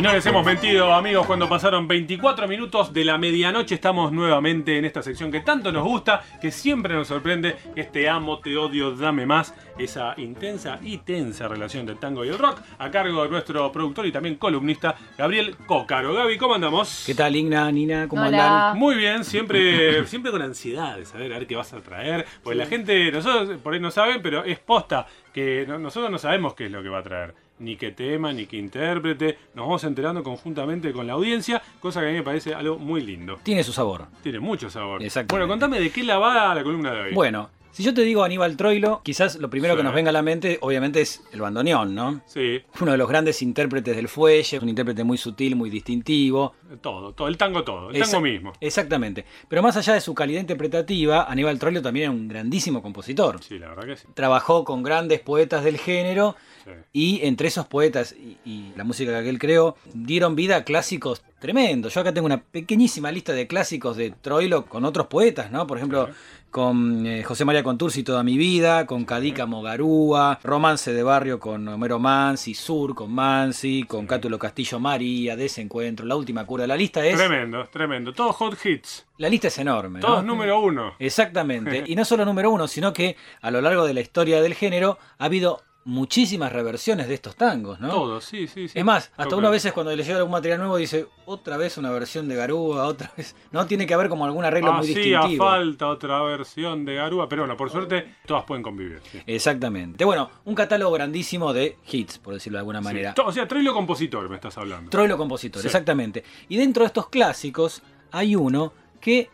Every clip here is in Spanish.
Y no les hemos mentido, amigos, cuando pasaron 24 minutos de la medianoche estamos nuevamente en esta sección que tanto nos gusta, que siempre nos sorprende, este amo, te odio, dame más, esa intensa y tensa relación del tango y el rock, a cargo de nuestro productor y también columnista, Gabriel Cócaro. Gaby, ¿cómo andamos? ¿Qué tal, Igna, Nina? ¿Cómo Hola. andan? Muy bien, siempre, siempre con ansiedad de saber a ver qué vas a traer. Porque la gente, nosotros por ahí no saben, pero es posta que no- nosotros no sabemos qué es lo que va a traer. Ni qué tema, ni qué intérprete. Nos vamos enterando conjuntamente con la audiencia, cosa que a mí me parece algo muy lindo. Tiene su sabor. Tiene mucho sabor. Exactamente. Bueno, contame de qué la va la columna de hoy. Bueno, si yo te digo Aníbal Troilo, quizás lo primero Sí. que nos venga a la mente, obviamente, es el bandoneón, ¿no? Sí, Uno de los grandes intérpretes del fuelle, un intérprete muy sutil, muy distintivo. todo, todo, el tango todo, el Esa- tango mismo. Exactamente. Pero más allá de su calidad interpretativa, Aníbal Troilo también era un grandísimo compositor. Sí, la verdad que sí. Trabajó con grandes poetas del género sí. y entre esos poetas y, y la música que él creó, dieron vida a clásicos tremendos. Yo acá tengo una pequeñísima lista de clásicos de Troilo con otros poetas, ¿no? Por ejemplo, con eh, José María Contursi Toda mi vida, con Cadica Mogarúa, Romance de Barrio con Homero Mansi, Sur con Mansi, con Cátulo Castillo María, Desencuentro, La Última Cura. La lista es, Tremendo, tremendo. Todos hot hits. la lista es enorme. ¿no? Todos número uno. Exactamente. Y no solo número uno, sino que a lo largo de la historia del género ha habido muchísimas reversiones de estos tangos, ¿no? Todos, sí, sí, sí. Es más, hasta Toca. uno a veces cuando le llega algún material nuevo dice, otra vez una versión de Garúa, otra vez. No, tiene que haber como algún arreglo muy Hacía distintivo. falta otra versión de Garúa, pero bueno, por suerte todas pueden convivir. sí. Exactamente. Bueno, un catálogo grandísimo de hits, por decirlo de alguna manera. Sí. O sea, Troilo compositor me estás hablando. Troilo compositor, Sí. exactamente. Y dentro de estos clásicos hay uno que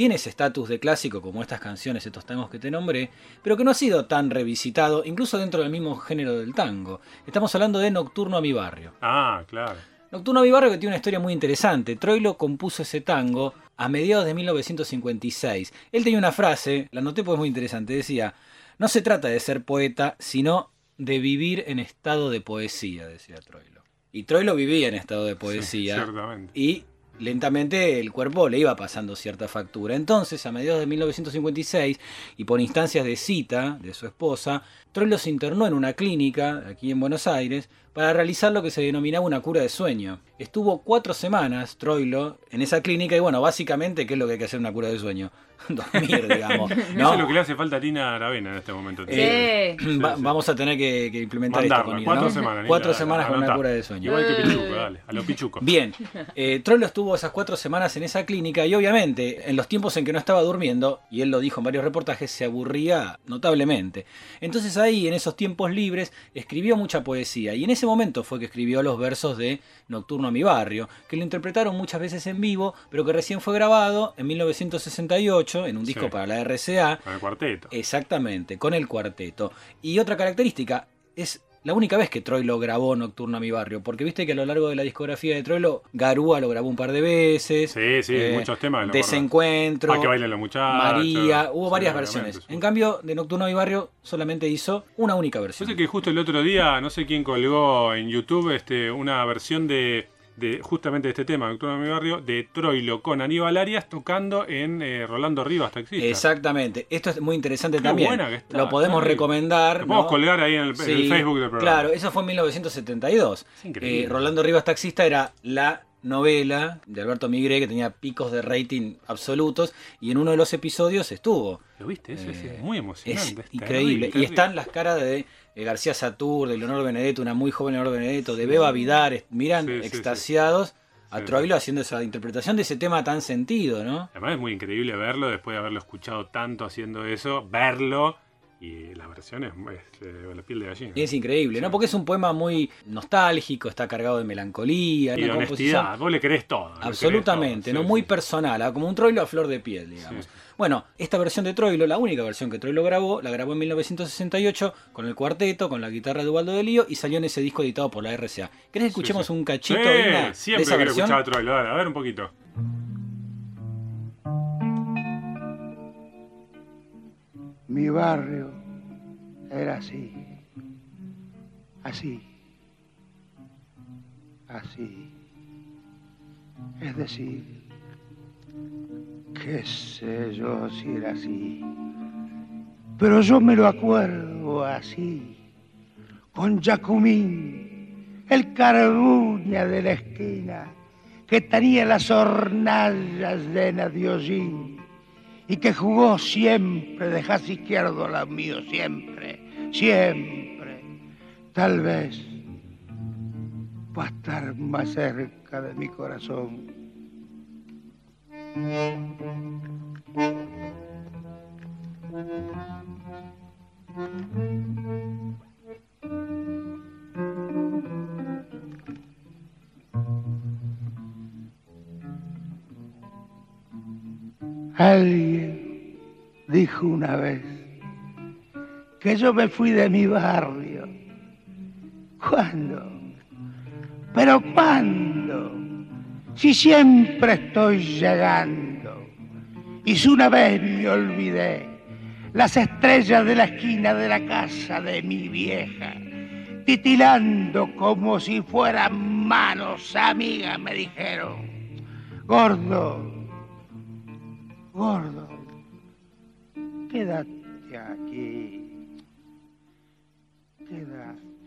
tiene ese estatus de clásico como estas canciones, estos tangos que te nombré, pero que no ha sido tan revisitado, incluso dentro del mismo género del tango. Estamos hablando de Nocturno a mi barrio. Ah, claro. Nocturno a mi barrio que tiene una historia muy interesante. Troilo compuso ese tango a mediados de 1956. Él tenía una frase, la noté porque es muy interesante, decía, no se trata de ser poeta, sino de vivir en estado de poesía, decía Troilo. Y Troilo vivía en estado de poesía Sí, ciertamente. y lentamente el cuerpo le iba pasando cierta factura. Entonces, a mediados de 1956, y por instancias de cita de su esposa, Troilo se internó en una clínica aquí en Buenos Aires para realizar lo que se denominaba una cura de sueño. Estuvo cuatro semanas Troilo en esa clínica y bueno, básicamente, ¿qué es lo que hay que hacer en una cura de sueño? Dormir, digamos. Eso ¿no? es lo que le hace falta a Tina Aravena en este momento. Eh, Sí. Va- sí. Vamos a tener que, que implementar Mandarla, esto con cuatro ¿no? semanas, Cuatro semanas con una cura de sueño. Igual que. Pichuco, dale, a los pichucos. Bien, eh, Troilo estuvo esas cuatro semanas en esa clínica y obviamente en los tiempos en que no estaba durmiendo, y él lo dijo en varios reportajes, se aburría notablemente. Entonces ahí, en esos tiempos libres, escribió mucha poesía y en ese momento fue que escribió los versos de Nocturno a mi barrio, que lo interpretaron muchas veces en vivo, pero que recién fue grabado en 1968 en un disco Sí. para la RCA Con el cuarteto. Exactamente, con el cuarteto. Y otra característica, es la única vez que Troilo grabó Nocturno a mi barrio, porque viste que a lo largo de la discografía de Troilo, Garúa lo grabó un par de veces. Sí, sí, eh, muchos temas. Desencuentro, Para que bailen los muchachos. María, hubo varias versiones. En cambio, de Nocturno a mi barrio solamente hizo una única Yo versión. sé que justo el otro día, no sé quién colgó en YouTube este, una versión de, de justamente de este tema, Nocturno de mi barrio, de Troilo con Aníbal Arias tocando en eh, Rolando Rivas Taxista. Exactamente. Esto es muy interesante Qué también. buena que está, lo podemos recomendar. Lo podemos colgar ahí en el, en el Sí, Facebook del programa. Claro, eso fue en 1972. Es increíble. Eh, Rolando Rivas Taxista era la novela de Alberto Migré que tenía picos de rating absolutos y en uno de los episodios estuvo. ¿Lo viste? Eso es Eh, muy emocionante. es increíble. terrible, Y están las caras de eh, García Satur, de Leonardo Benedetto, una muy joven Leonardo Benedetto, de Beba Vidar, miran Sí, sí, sí. extasiados a. Troilo haciendo esa interpretación de ese tema tan sentido, ¿no? Además es muy increíble verlo después de haberlo escuchado tanto haciendo eso, verlo y la versión es, es eh, la piel de gallina. Es increíble, ¿no? Porque es un poema muy nostálgico, está cargado de melancolía. Y una vos le crees todo. Absolutamente, ¿no? Muy personal, ah, como un troilo a flor de piel, digamos. Bueno, esta versión de Troilo, la única versión que Troilo grabó, la grabó en 1968 con el cuarteto, con la guitarra de Ubaldo de Lío y salió en ese disco editado por la RCA. ¿Querés que escuchemos un cachito? Siempre de esa quiero escuchar a Troilo, a ver un poquito. Mi barrio era así, así, así. Es decir, qué sé yo si era así, pero yo me lo acuerdo así, con Jacumín, el carbuña de la esquina, que tenía las hornallas de hollín y que jugó siempre de jazz izquierdo la mío, siempre, siempre. Tal vez va a estar más cerca de mi corazón. Alguien dijo una vez que yo me fui de mi barrio. ¿Cuándo? ¿Pero cuándo? Si siempre estoy llegando. Y si una vez me olvidé las estrellas de la esquina de la casa de mi vieja, titilando como si fueran manos amigas, me dijeron, gordo, gordo, quédate aquí, quédate aquí.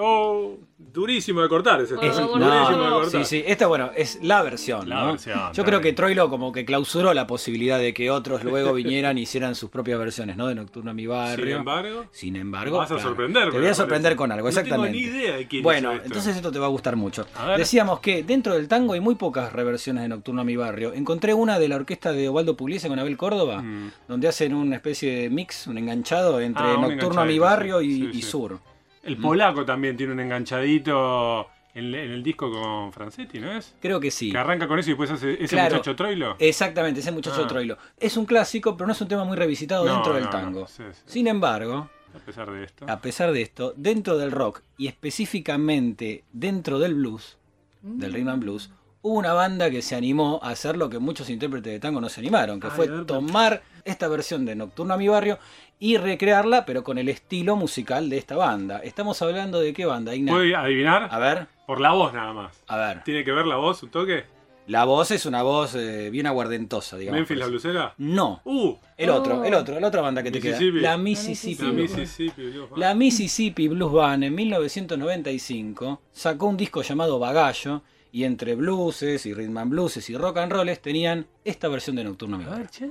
Oh, durísimo de cortar ese Es- no, Durísimo de cortar. sí, sí. Esta, bueno, es la versión. La ¿no? versión, Yo creo bien. que Troilo como que clausuró la posibilidad de que otros luego vinieran y hicieran sus propias versiones, ¿no? De Nocturno a mi barrio. Sin embargo, Sin embargo, Vas a claro, sorprender, Te voy a sorprender con algo, No tengo exactamente. ni idea de quién Bueno, esto. entonces esto te va a gustar mucho. A. Decíamos que dentro del tango hay muy pocas reversiones de Nocturno a mi barrio. Encontré una de la orquesta de Osvaldo Pugliese con Abel Córdoba, Mm. donde hacen una especie de mix, un enganchado entre Ah, Nocturno a mi barrio sí, y, sí, y sí. Sur. El polaco también tiene un enganchadito en, en el disco con Francetti, ¿no es? Creo que sí. Que arranca con eso y después hace ese Claro. muchacho Troilo. Exactamente, ese muchacho Ah. Troilo. Es un clásico, pero no es un tema muy revisitado No, dentro del no, tango. no, sí, sí. Sin embargo, A pesar de esto. a pesar de esto, dentro del rock y específicamente dentro del blues, del rhythm and blues, hubo una banda que se animó a hacer lo que muchos intérpretes de tango no se animaron, que Ay, fue tomar esta versión de Nocturno a mi barrio y recrearla, pero con el estilo musical de esta banda. Estamos hablando de qué banda, Igna? ¿Puedo adivinar? A ver, Por la voz nada más. a ver. ¿Tiene que ver la voz, un toque? La voz es una voz eh, bien aguardentosa, digamos. ¿Memphis la blusera? No, ¡Uh! el otro, Oh. el otro, la otra banda que te queda. Mississippi. La Mississippi. La. Mississippi. Blues Band. La Mississippi Blues Band en 1995 sacó un disco llamado Bagallo y entre blueses y rhythm and blueses y rock and rolls tenían esta versión de Nocturno a mi A barrio. ver, che.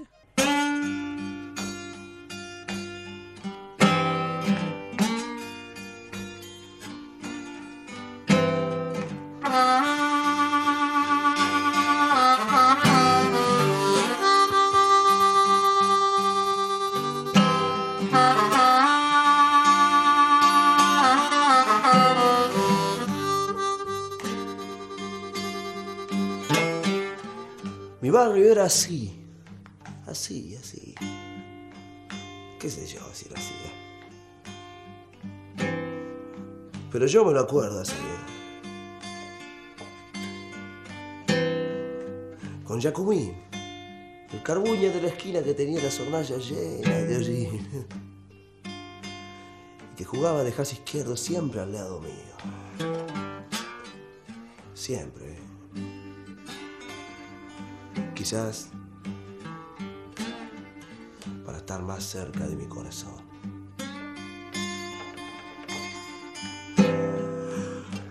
Mi barrio era así, así, así. ¿Qué sé yo si lo hacía? Pero yo me lo acuerdo así. Con Jacumín, el carbuña de la esquina que tenía las hornallas llenas de hollín. Y que jugaba de jazz izquierdo siempre al lado mío. Siempre. Quizás para estar más cerca de mi corazón.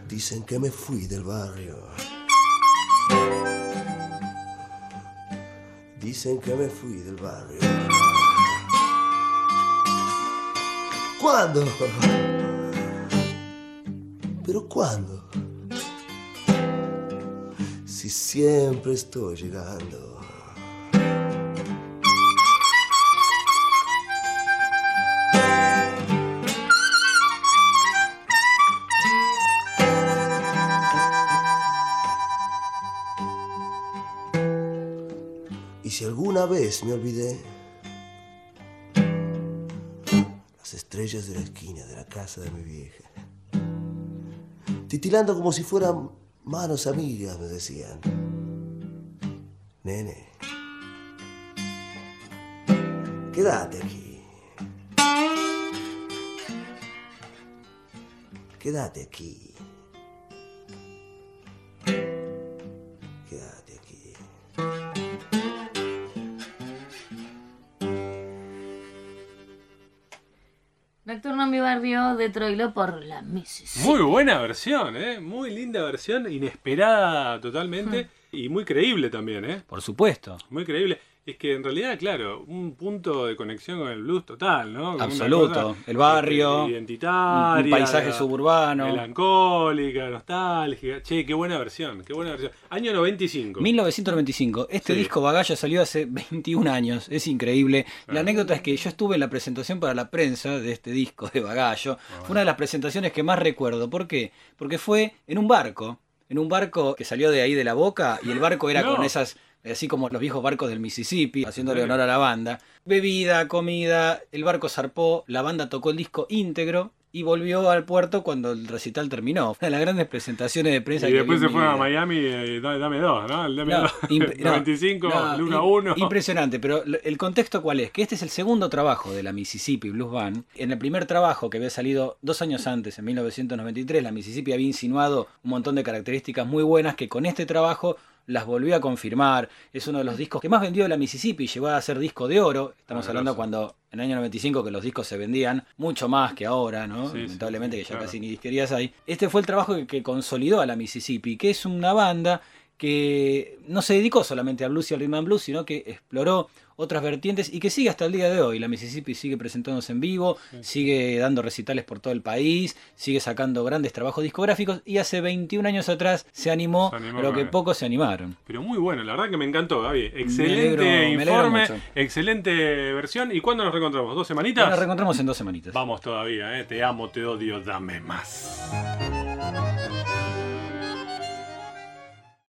Dicen que me fui del barrio. Dicen que me fui del barrio. ¿Cuándo? ¿Pero cuándo? Si siempre estoy llegando. Y si alguna vez me olvidé, las estrellas de la esquina de la casa de mi vieja, titilando como si fueran Manos amigas, me decían. Nene, quédate aquí. Quédate aquí. Nocturno en mi barrio de Troilo por la Mississippi. Muy buena versión, ¿eh? Muy linda versión, inesperada totalmente y muy creíble también, ¿eh? Por supuesto. Muy creíble. Es que en realidad, claro, un punto de conexión con el blues total, ¿no? Absoluto. cosa, El barrio, este, identitaria, un paisaje suburbano. Melancólica, nostálgica. Che, qué buena versión, qué buena versión. Año 95. 1995. Este Sí. disco Bagalla salió hace 21 años. Es increíble. La Ah. anécdota es que yo estuve en la presentación para la prensa de este disco de Bagallo. Ah. Fue una de las presentaciones que más recuerdo. ¿Por qué? Porque fue en un barco. En un barco que salió de ahí de la boca y el barco era No. con esas, así como los viejos barcos del Mississippi, haciéndole honor a la banda. Bebida, comida, el barco zarpó, la banda tocó el disco íntegro y volvió al puerto cuando el recital terminó. Una de las grandes presentaciones de prensa Y que después se en mi fue a. Miami, eh, dame dos, ¿no? El dame No, dos. imp- no, 95, no, el 1 a im- 1. Impresionante, pero el contexto cuál es? Que este es el segundo trabajo de la Mississippi Blues Band. En el primer trabajo que había salido dos años antes, en 1993, la Mississippi había insinuado un montón de características muy buenas que con este trabajo las volvió a confirmar. Es uno de los discos que más vendió de la Mississippi, llegó a ser disco de oro. Estamos Ah, hablando grosso. cuando en el año 95 que los discos se vendían mucho más que ahora, ¿no? Sí, Lamentablemente sí, que ya claro. casi ni disquerías hay. Este fue el trabajo que, que consolidó a la Mississippi, que es una banda que no se dedicó solamente a blues y al rhythm and blues, sino que exploró otras vertientes y que sigue hasta el día de hoy. La Mississippi sigue presentándose en vivo, sigue dando recitales por todo el país, sigue sacando grandes trabajos discográficos y hace 21 años atrás se animó, Se animó a lo que pocos se animaron. Pero muy bueno, la verdad que me encantó, Gaby. Excelente me alegro informe, excelente versión. ¿Y cuándo nos reencontramos? ¿Dos semanitas? Nos reencontramos en dos semanitas. Vamos todavía, ¿eh? Te amo, te odio, dame más.